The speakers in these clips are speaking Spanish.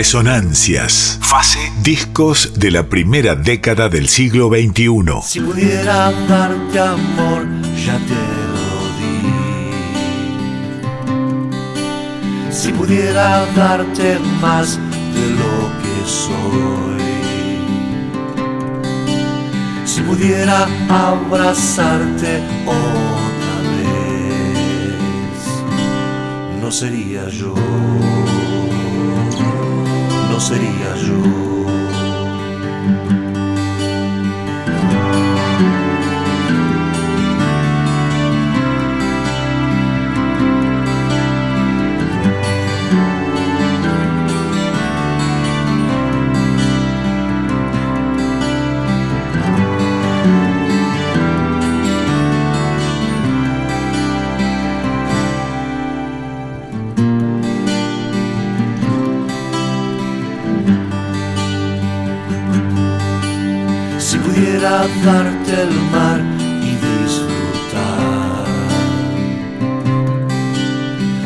Resonancias. Fase. Discos de la primera década del siglo XXI. Si pudiera darte amor, ya te lo di. Si pudiera darte más de lo que soy. Si pudiera abrazarte otra vez, no sería yo sería yo. Darte el mar y disfrutar.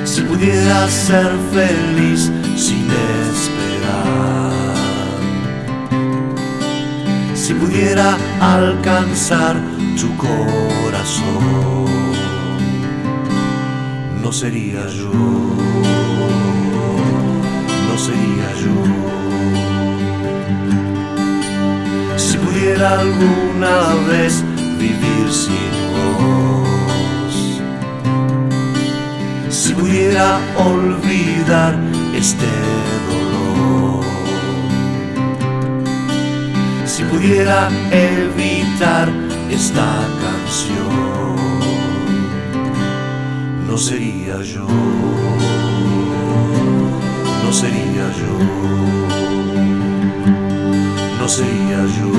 Si pudiera ser feliz sin esperar. Si pudiera alcanzar tu corazón, no sería yo. Alguna vez vivir sin vos, si pudiera olvidar este dolor, si pudiera evitar esta canción, no sería yo, no sería yo. No sería yo,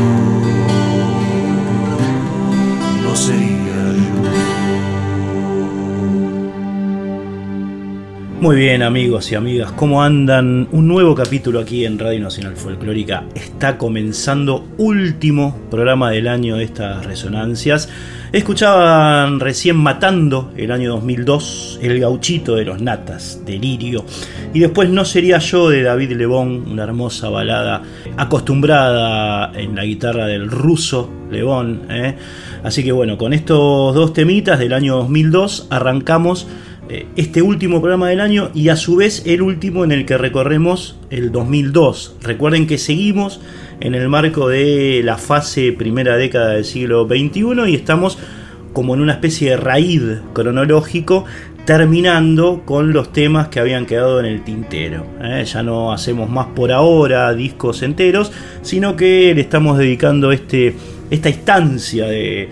Muy bien amigos y amigas, ¿cómo andan? Un nuevo capítulo aquí en Radio Nacional Folclórica. Está comenzando último programa del año de estas resonancias. Escuchaban recién Matando el año 2002, El gauchito de los natas, Delirio. Y después No sería yo de David Lebón, una hermosa balada acostumbrada en la guitarra del ruso Lebón. ¿eh? Así que bueno, con estos dos temitas del año 2002 arrancamos eh, este último programa del año y a su vez el último en el que recorremos el 2002. Recuerden que seguimos en el marco de la fase primera década del siglo XXI y estamos como en una especie de raíz cronológico terminando con los temas que habían quedado en el tintero. ¿eh? Ya no hacemos más por ahora discos enteros, sino que le estamos dedicando este, esta instancia de,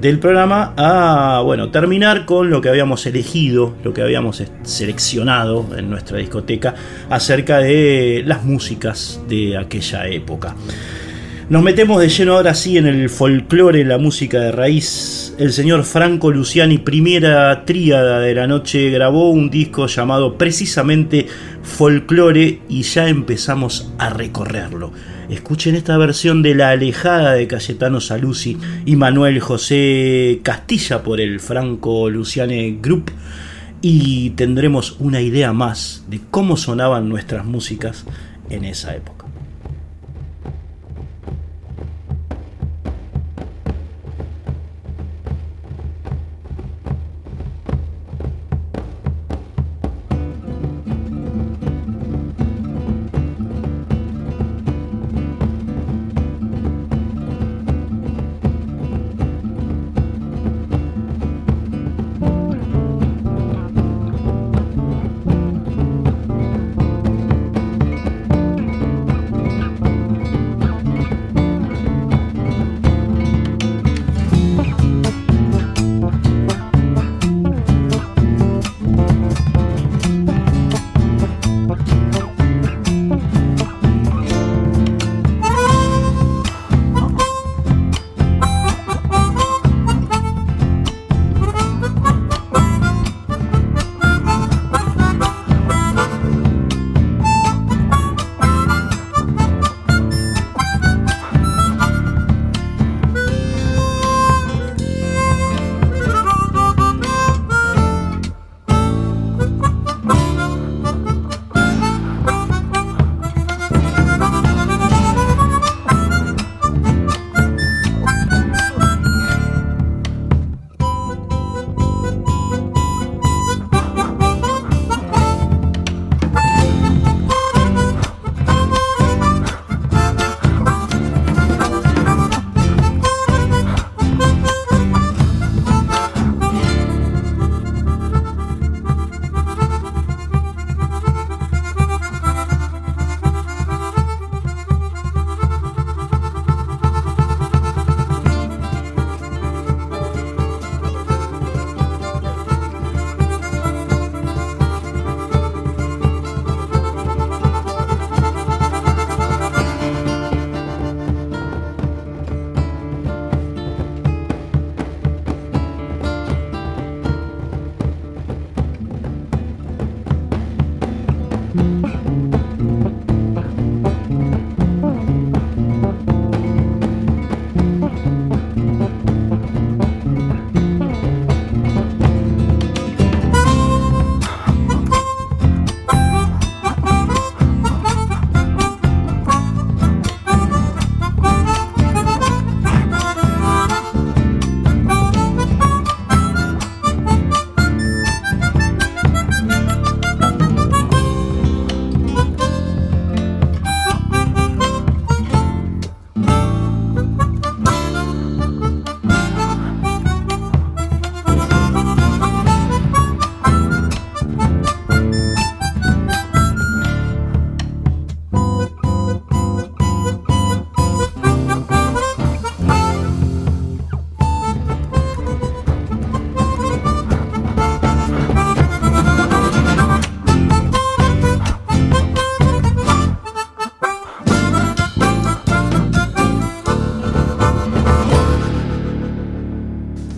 del programa a bueno, terminar con lo que habíamos elegido, lo que habíamos seleccionado en nuestra discoteca acerca de las músicas de aquella época. Nos metemos de lleno ahora sí en el folclore, la música de raíz. El señor Franco Luciani, primera tríada de la noche, grabó un disco llamado precisamente Folclore y ya empezamos a recorrerlo. Escuchen esta versión de La Alejada de Cayetano Saluzzi y Manuel José Castilla por el Franco Luciani Group y tendremos una idea más de cómo sonaban nuestras músicas en esa época.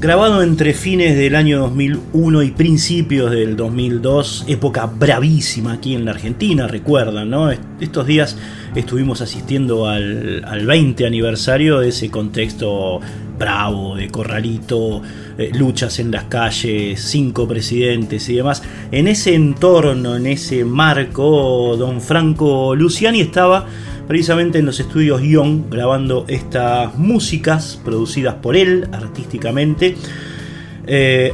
Grabado entre fines del año 2001 y principios del 2002, época bravísima aquí en la Argentina, recuerdan, ¿no? Estos días estuvimos asistiendo al, 20 aniversario de ese contexto bravo, de corralito, eh, luchas en las calles, cinco presidentes y demás. En ese entorno, en ese marco, don Franco Luciani estaba precisamente en los estudios Ion grabando estas músicas producidas por él artísticamente.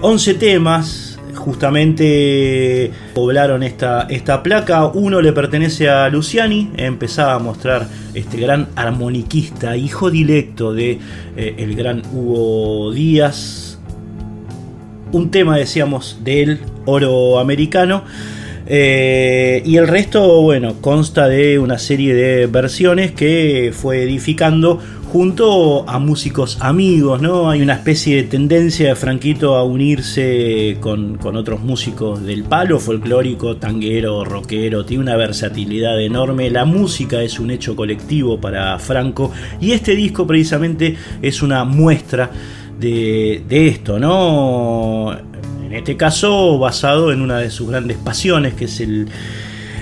11 eh, temas justamente poblaron esta, esta placa. Uno le pertenece a Luciani, empezaba a mostrar este gran armoniquista, hijo directo de eh, el gran Hugo Díaz. Un tema, decíamos, de él, oro americano. Eh, y el resto, bueno, consta de una serie de versiones que fue edificando junto a músicos amigos, ¿no? Hay una especie de tendencia de Franquito a unirse con, otros músicos del palo folclórico, tanguero, rockero, tiene una versatilidad enorme, la música es un hecho colectivo para Franco y este disco precisamente es una muestra de, de esto, ¿no? En este caso, basado en una de sus grandes pasiones, que es el,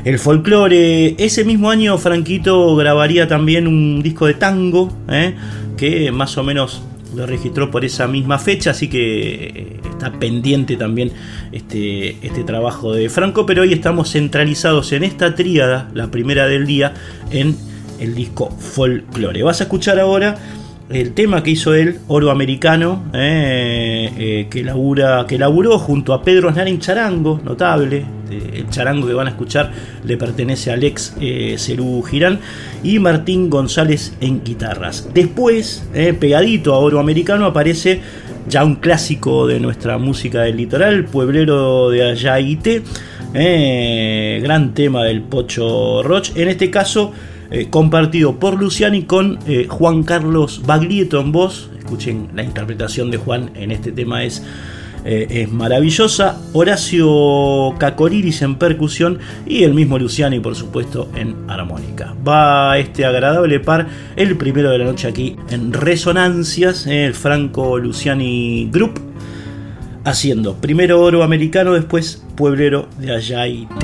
el folclore. Ese mismo año, Franquito grabaría también un disco de tango, ¿eh? que más o menos lo registró por esa misma fecha, así que eh, está pendiente también este, este trabajo de Franco, pero hoy estamos centralizados en esta tríada, la primera del día, en el disco Folklore. Vas a escuchar ahora el tema que hizo él, Oro Americano, eh, eh, que, labura, que laburó junto a Pedro Snarin Charango, notable. El charango que van a escuchar le pertenece a Alex eh, Cerú Girán y Martín González en guitarras. Después, pegadito a Oro Americano, aparece ya un clásico de nuestra música del litoral, Pueblero de Ayaite, gran tema del Pocho Roch. En este caso, eh, compartido por Luciani con eh, Juan Carlos Baglietto en voz. Escuchen la interpretación de Juan en este tema es, eh, es maravillosa. Horacio Cacoriris en percusión y el mismo Luciani, por supuesto, en armónica. Va este agradable par el primero de la noche aquí en Resonancias, el Franco Luciani Group, haciendo primero oro americano, después pueblero de Ayaite.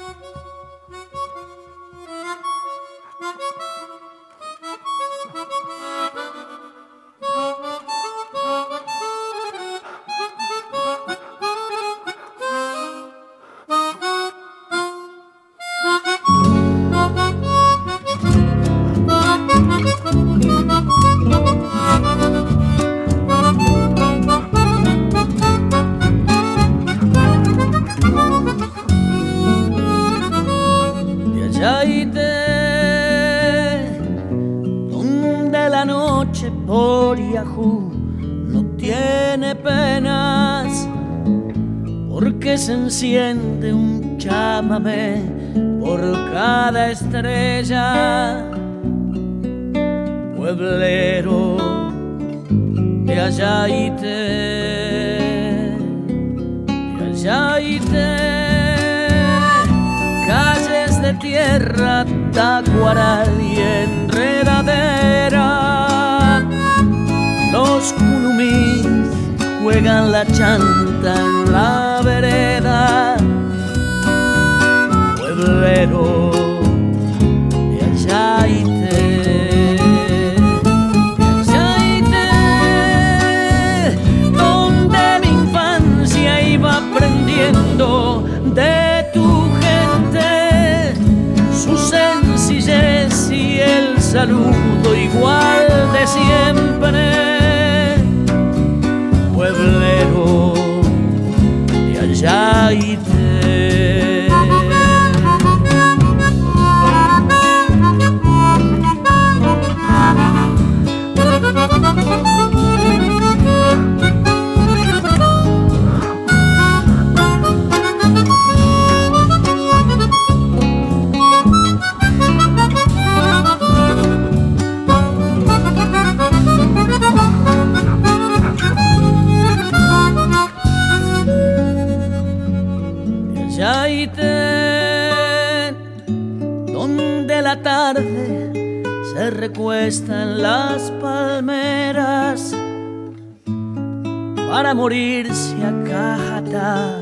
morirse a cajata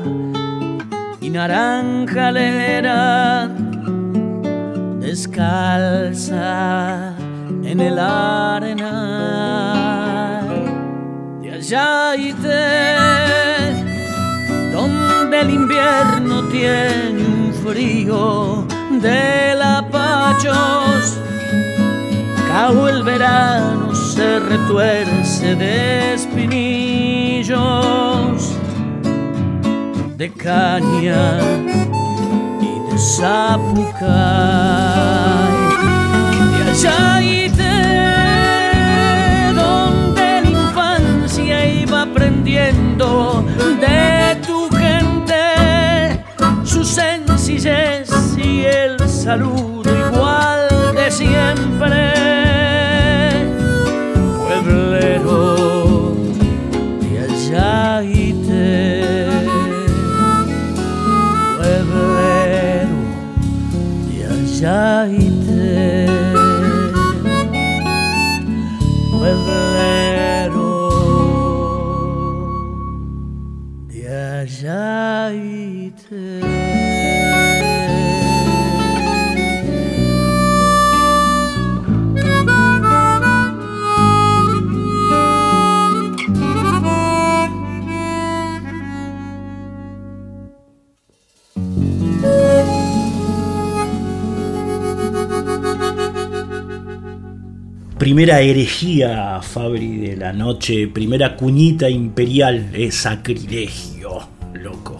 y naranja lera descalza en el arenal. De allá y de donde el invierno tiene un frío de retuerce de espinillos, de caña y de zapucay. De allá y de donde la infancia iba aprendiendo de tu gente, su sencillez y el saludo Resonancias 987. Primera herejía, Fabri, de la noche, primera cuñita imperial, es sacrilegio, loco.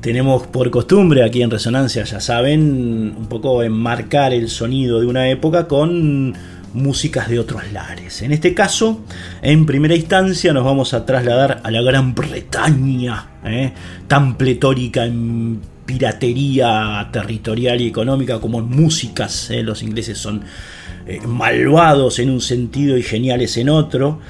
Tenemos por costumbre aquí en Resonancia, ya saben, un poco enmarcar el sonido de una época con músicas de otros lares. En este caso, en primera instancia nos vamos a trasladar a la Gran Bretaña, ¿eh? tan pletórica en piratería territorial y económica como en músicas. ¿eh? Los ingleses son eh, malvados en un sentido y geniales en otro.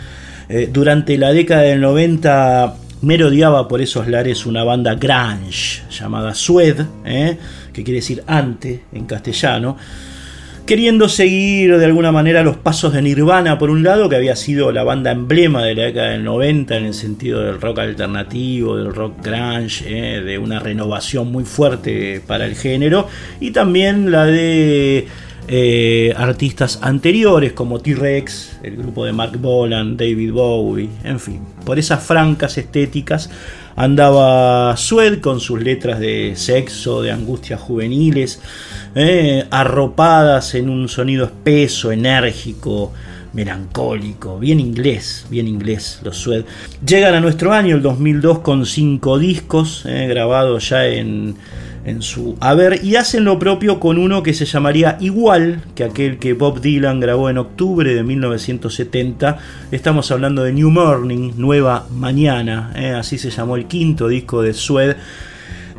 Eh, durante la década del 90 merodeaba por esos lares una banda grunge llamada Sued, que quiere decir ante en castellano, queriendo seguir de alguna manera los pasos de Nirvana por un lado, que había sido la banda emblema de la década del 90 en el sentido del rock alternativo, del rock grunge, eh, de una renovación muy fuerte para el género, y también la de eh, artistas anteriores como T-Rex, el grupo de Mark Bolan, David Bowie, en fin, por esas francas estéticas andaba Sued con sus letras de sexo, de angustias juveniles, eh, arropadas en un sonido espeso, enérgico, melancólico, bien inglés, bien inglés los Sued. Llegan a nuestro año, el 2002, con cinco discos eh, grabados ya en en su haber y hacen lo propio con uno que se llamaría igual que aquel que Bob Dylan grabó en octubre de 1970. Estamos hablando de New Morning, Nueva Mañana, ¿eh? así se llamó el quinto disco de Sued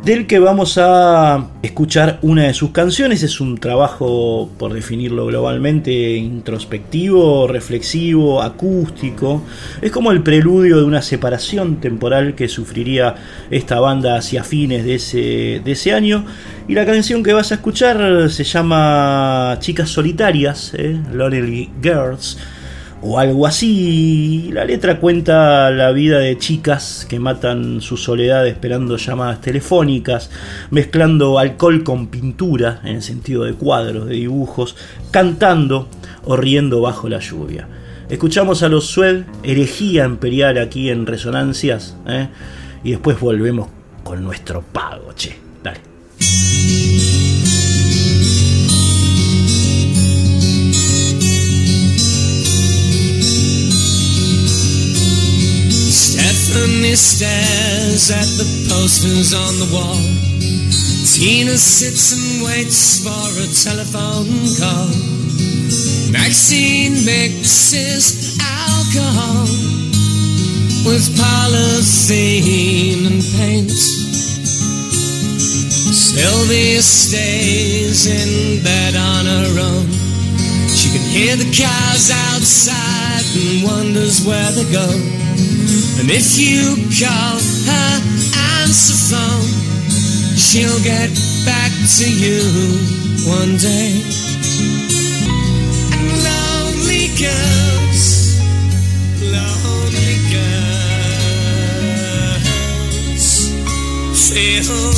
del que vamos a escuchar una de sus canciones. Es un trabajo, por definirlo globalmente, introspectivo, reflexivo, acústico. Es como el preludio de una separación temporal que sufriría esta banda hacia fines de ese, de ese año. Y la canción que vas a escuchar se llama Chicas Solitarias, ¿eh? Lonely Girls o algo así. La letra cuenta la vida de chicas que matan su soledad esperando llamadas telefónicas, mezclando alcohol con pintura, en el sentido de cuadros, de dibujos, cantando o riendo bajo la lluvia. Escuchamos a los Sued, herejía imperial aquí en Resonancias, ¿eh? y después volvemos con nuestro pago, che. Stares at the posters on the wall. Tina sits and waits for a telephone call. Maxine mixes alcohol with polythene and paint. Sylvia stays in bed on her own. She can hear the cars outside and wonders where they go. And if you call her answer phone, she'll get back to you one day. And lonely girls, lonely girls, feel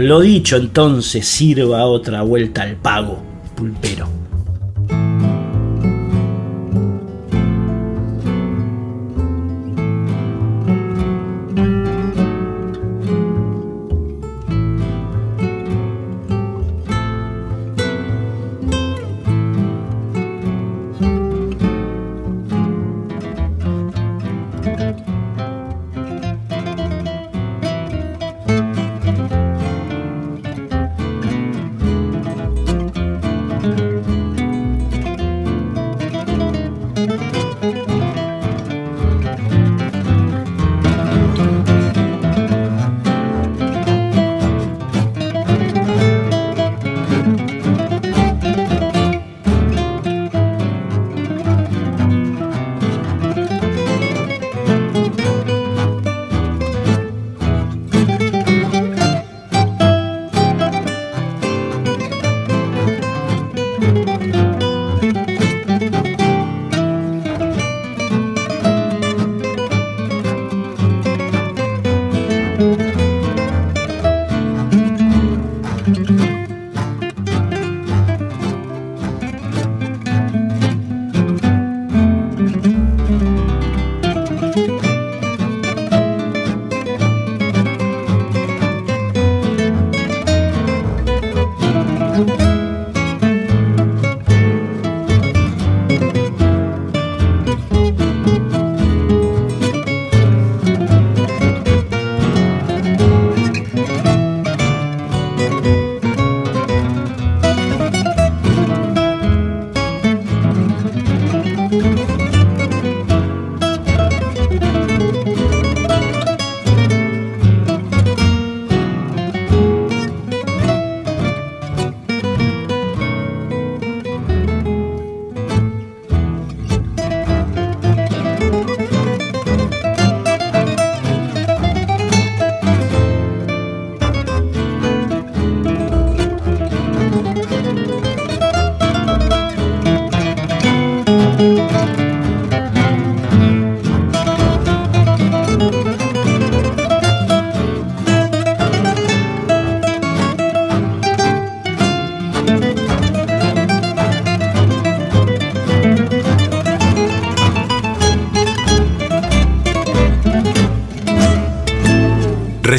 Lo dicho entonces sirva otra vuelta al pago, pulpero.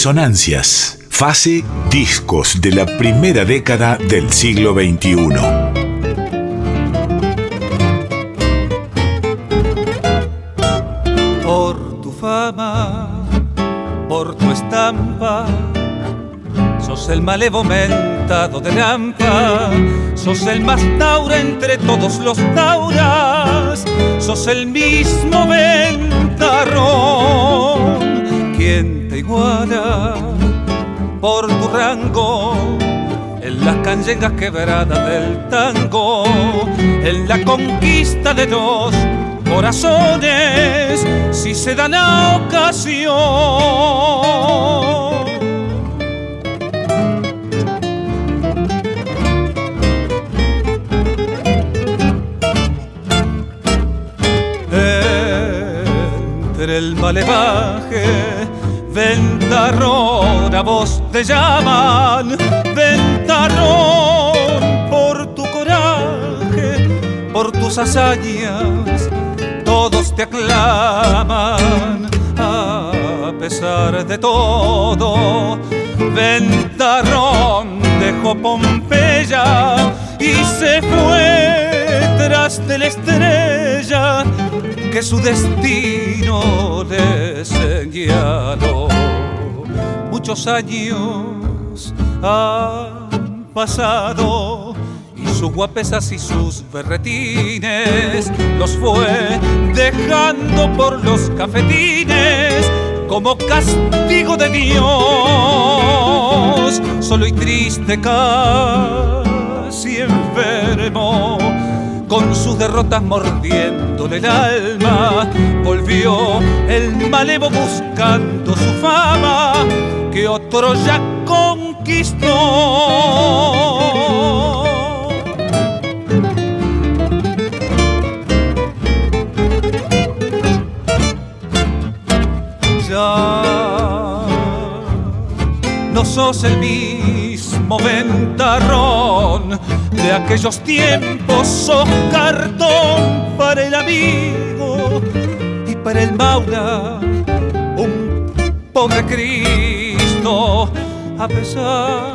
Resonancias. Fase discos de la primera década del siglo XXI. Por tu fama, por tu estampa, sos el malevo mentado de Lampa, sos el más taura entre todos los tauras, sos el mismo ventarrón. Quien iguala por tu rango en las canyengas quebradas del tango, en la conquista de dos corazones, si se da la ocasión. Entre el malevaje Ventarrón, a vos te llaman, Ventarrón, por tu coraje, por tus hazañas, todos te aclaman, a pesar de todo. Ventarrón dejó Pompeya y se fue tras de la estrella que su destino le señaló. Muchos años han pasado y sus guapesas y sus berretines los fue dejando por los cafetines como castigo de Dios. Solo y triste casi enfermo, con sus derrotas mordiéndole el alma, volvió el malevo buscando su fama que otro ya conquistó. no sos el mismo ventarrón de aquellos tiempos, sos cartón para el amigo y para el maula, un pobre Cristo, a pesar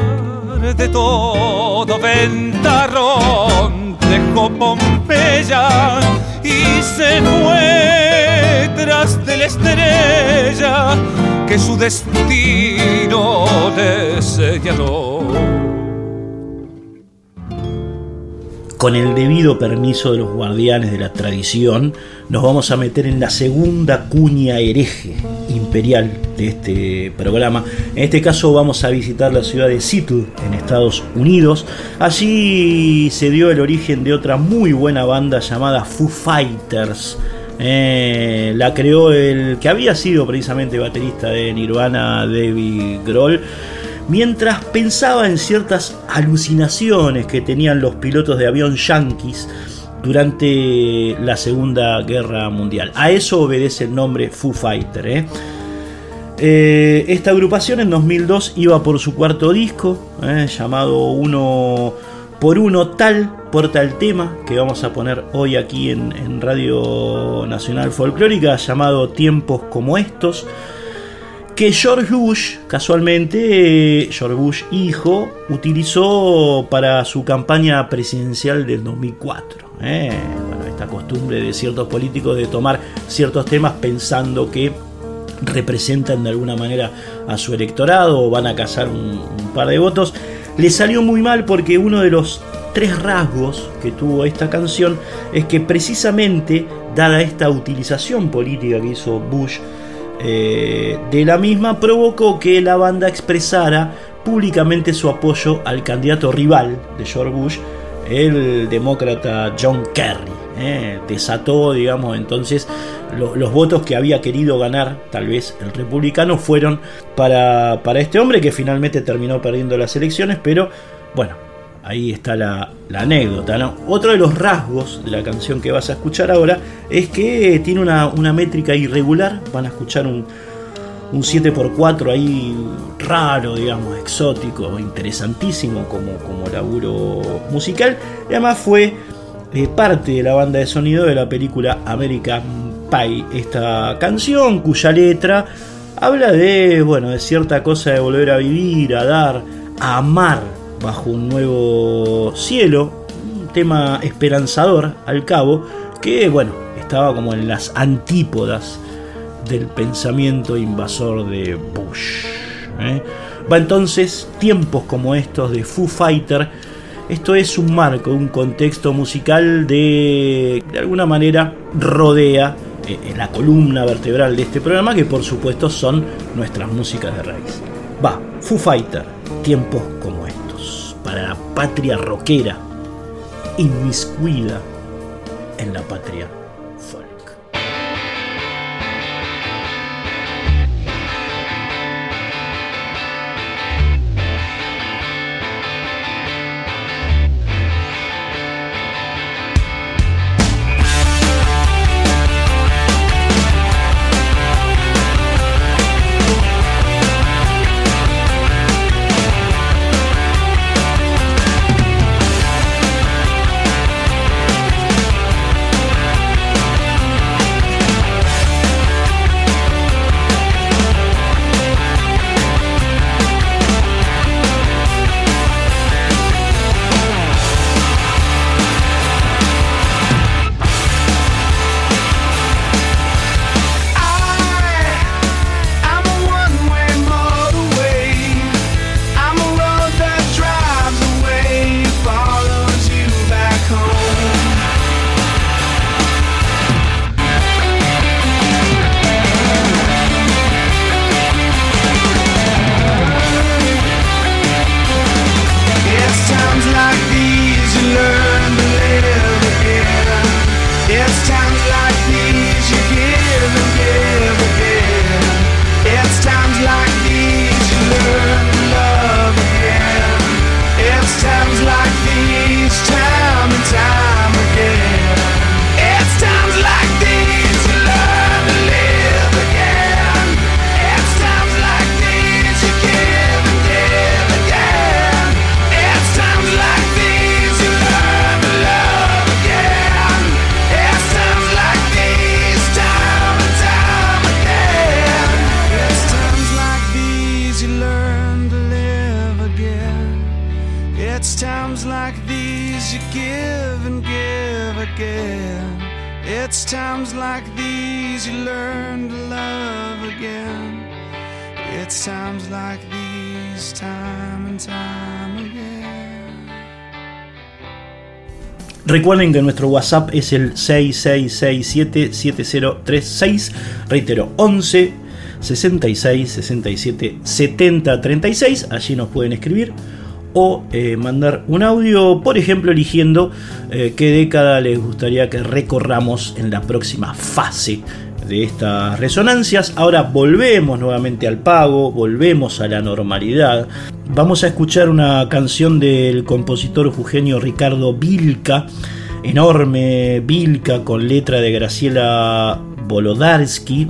de todo ventarrón, dejó Pompeya y se fue tras de la estrella que su destino le señaló. Con el debido permiso de los guardianes de la tradición, nos vamos a meter en la segunda cuña hereje imperial de este programa. En este caso vamos a visitar la ciudad de Seattle, en Estados Unidos. Allí se dio el origen de otra muy buena banda llamada Foo Fighters eh, la creó el que había sido precisamente baterista de Nirvana, David Grohl, mientras pensaba en ciertas alucinaciones que tenían los pilotos de avión yankees durante la Segunda Guerra Mundial. A eso obedece el nombre Foo Fighter. ¿eh? Eh, esta agrupación en 2002 iba por su cuarto disco, llamado Uno por Uno Tal porta el tema que vamos a poner hoy aquí en, Radio Nacional Folclórica llamado Tiempos como estos que George Bush, casualmente, George Bush hijo, utilizó para su campaña presidencial del 2004. ¿eh? Bueno, esta costumbre de ciertos políticos de tomar ciertos temas pensando que representan de alguna manera a su electorado o van a cazar un par de votos, le salió muy mal porque uno de los tres rasgos que tuvo esta canción es que precisamente, dada esta utilización política que hizo Bush eh, de la misma, provocó que la banda expresara públicamente su apoyo al candidato rival de George Bush, el demócrata John Kerry. Eh, desató, digamos, entonces los votos que había querido ganar, tal vez el republicano, fueron para, para este hombre que finalmente terminó perdiendo las elecciones, pero bueno, ahí está la, anécdota. Otro de los rasgos de la canción que vas a escuchar ahora es que tiene una, métrica irregular. Van a escuchar un, un 7x4 ahí raro, digamos, exótico, interesantísimo como, como laburo musical. Y además fue eh, parte de la banda de sonido de la película American Pie. Esta canción cuya letra habla de, bueno, de cierta cosa de volver a vivir, a dar, a amar bajo un nuevo cielo, un tema esperanzador al cabo, que bueno, estaba como en las antípodas del pensamiento invasor de Bush. ¿eh? Va entonces tiempos como estos de Foo Fighter. Esto es un marco, un contexto musical de, de alguna manera, rodea eh, la columna vertebral de este programa, que por supuesto son nuestras músicas de raíz. Va, Foo Fighter, tiempos como patria roquera, inmiscuida en la patria Recuerden que nuestro WhatsApp es el 66677036, reitero, 11 66 67 70 36, allí nos pueden escribir o eh, mandar un audio, por ejemplo, eligiendo eh, qué década les gustaría que recorramos en la próxima fase de estas resonancias. Ahora volvemos nuevamente al pago, volvemos a la normalidad. Vamos a escuchar una canción del compositor jujeño Ricardo Vilca, enorme Vilca con letra de Graciela Bolodarsky,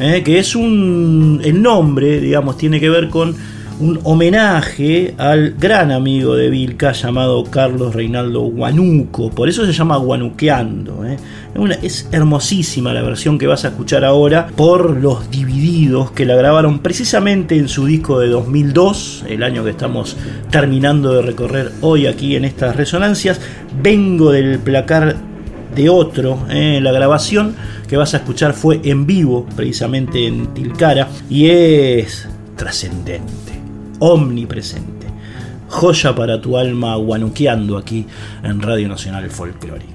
eh, que es un el nombre, digamos, tiene que ver con un homenaje al gran amigo de Vilca llamado Carlos Reinaldo Guanuco. Por eso se llama Guanuqueando. ¿eh? es hermosísima la versión que vas a escuchar ahora por los divididos que la grabaron precisamente en su disco de 2002, el año que estamos terminando de recorrer hoy aquí en estas resonancias. Vengo del placar de otro. ¿eh? La grabación que vas a escuchar fue en vivo, precisamente en Tilcara, y es trascendente omnipresente. Joya para tu alma guanuqueando aquí en Radio Nacional Folclórica.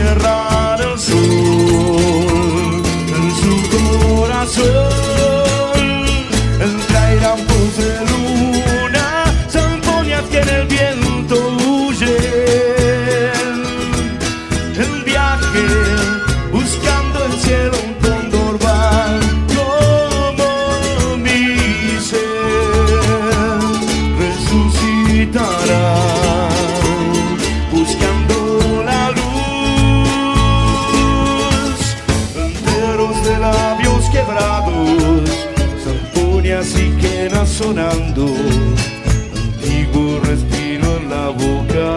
tierra del sur. Antiguo respiro en la boca,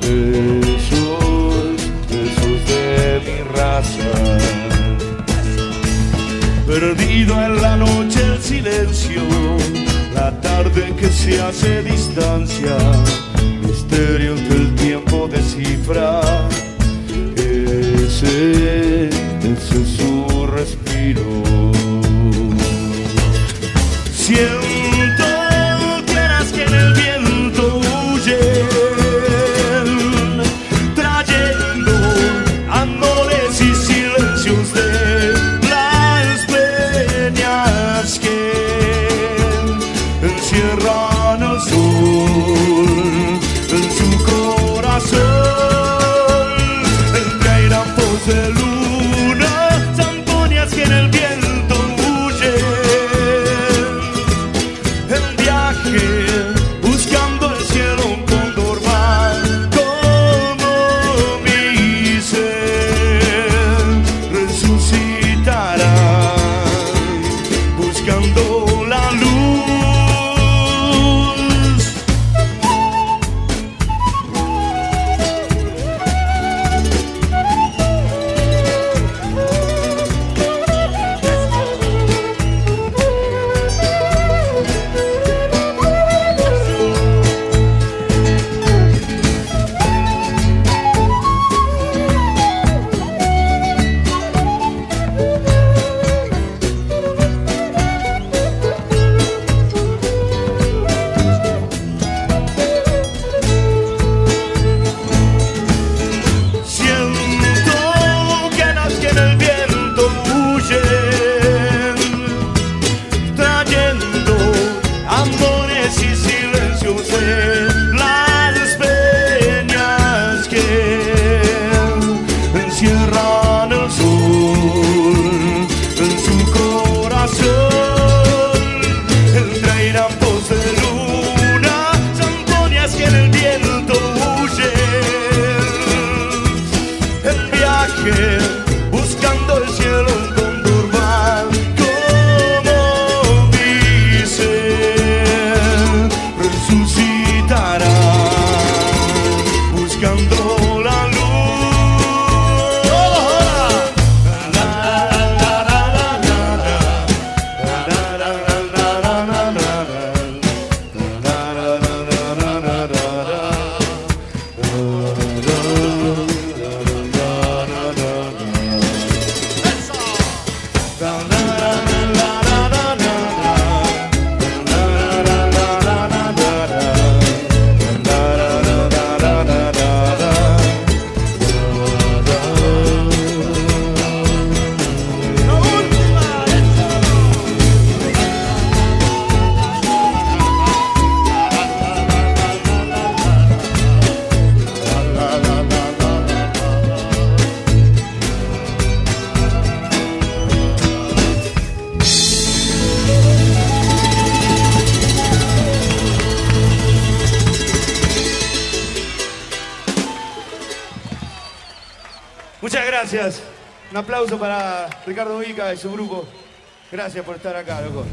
besos, besos de mi raza. Perdido en la noche el silencio, la tarde que se hace distancia, misterios que el tiempo descifra. Su grupo. Gracias por estar acá, loco.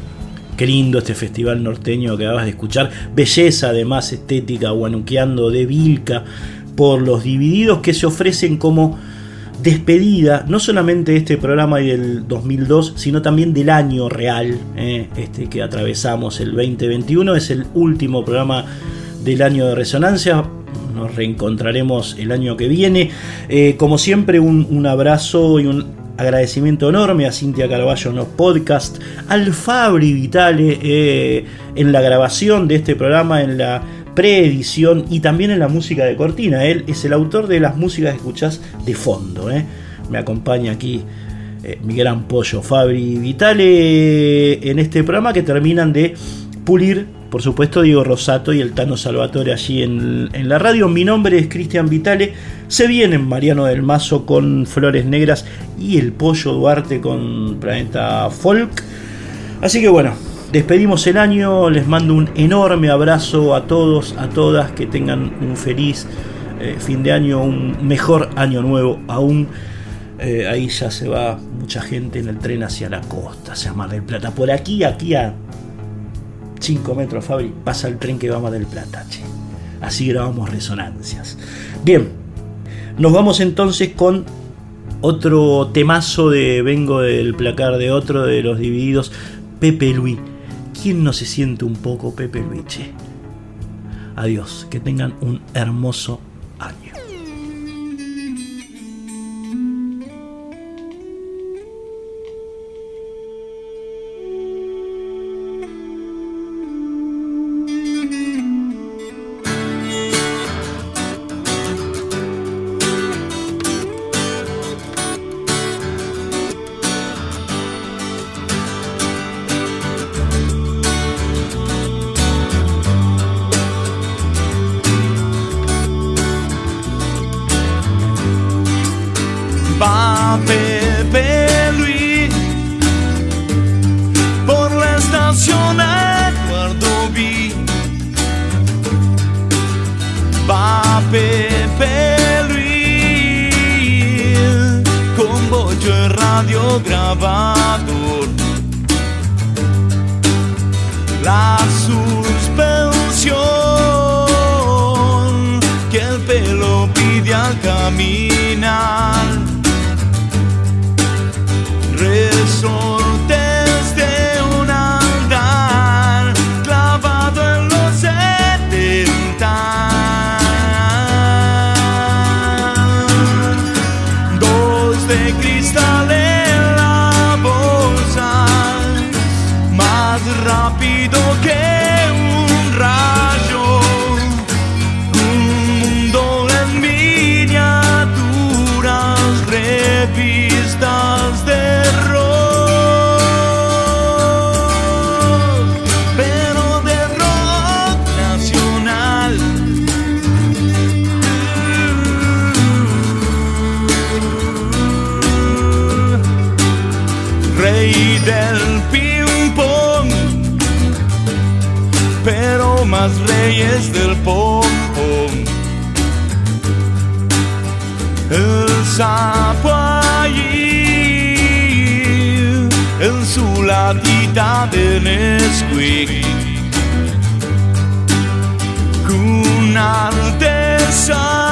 Qué lindo este festival norteño que acabas de escuchar. Belleza, además, estética, guanuqueando de Vilca por los divididos que se ofrecen como despedida, no solamente de este programa y del 2002, sino también del año real, eh, este que atravesamos, el 2021. Es el último programa del año de resonancia. Nos reencontraremos el año que viene. Eh, como siempre, un, un abrazo y un agradecimiento enorme a Cintia Carballo en los podcasts, al Fabri Vitale eh, en la grabación de este programa, en la preedición y también en la música de cortina. Él es el autor de las músicas que escuchás de fondo. eh. Me acompaña aquí eh, mi gran pollo Fabri Vitale en este programa que terminan de pulir, por supuesto, Diego Rosato y el Tano Salvatore allí en, en la radio. Mi nombre es Cristian Vitale. Se vienen Mariano del Mazo con Flores Negras y el Pollo Duarte con Planeta Folk. Así que bueno, despedimos el año. Les mando un enorme abrazo a todos, a todas. Que tengan un feliz eh, fin de año, un mejor año nuevo aún. Eh, ahí ya se va mucha gente en el tren hacia la costa, hacia Mar del Plata. Por aquí, aquí a 5 metros, Fabri, pasa el tren que va a del Plata, che. Así grabamos resonancias. Bien, nos vamos entonces con otro temazo de Vengo del placar de otro de los divididos, Pepe Luis. ¿Quién no se siente un poco Pepe Luis, che? Adiós, que tengan un hermoso radio grabador. s'appoie in sulla dita del squeak con altezza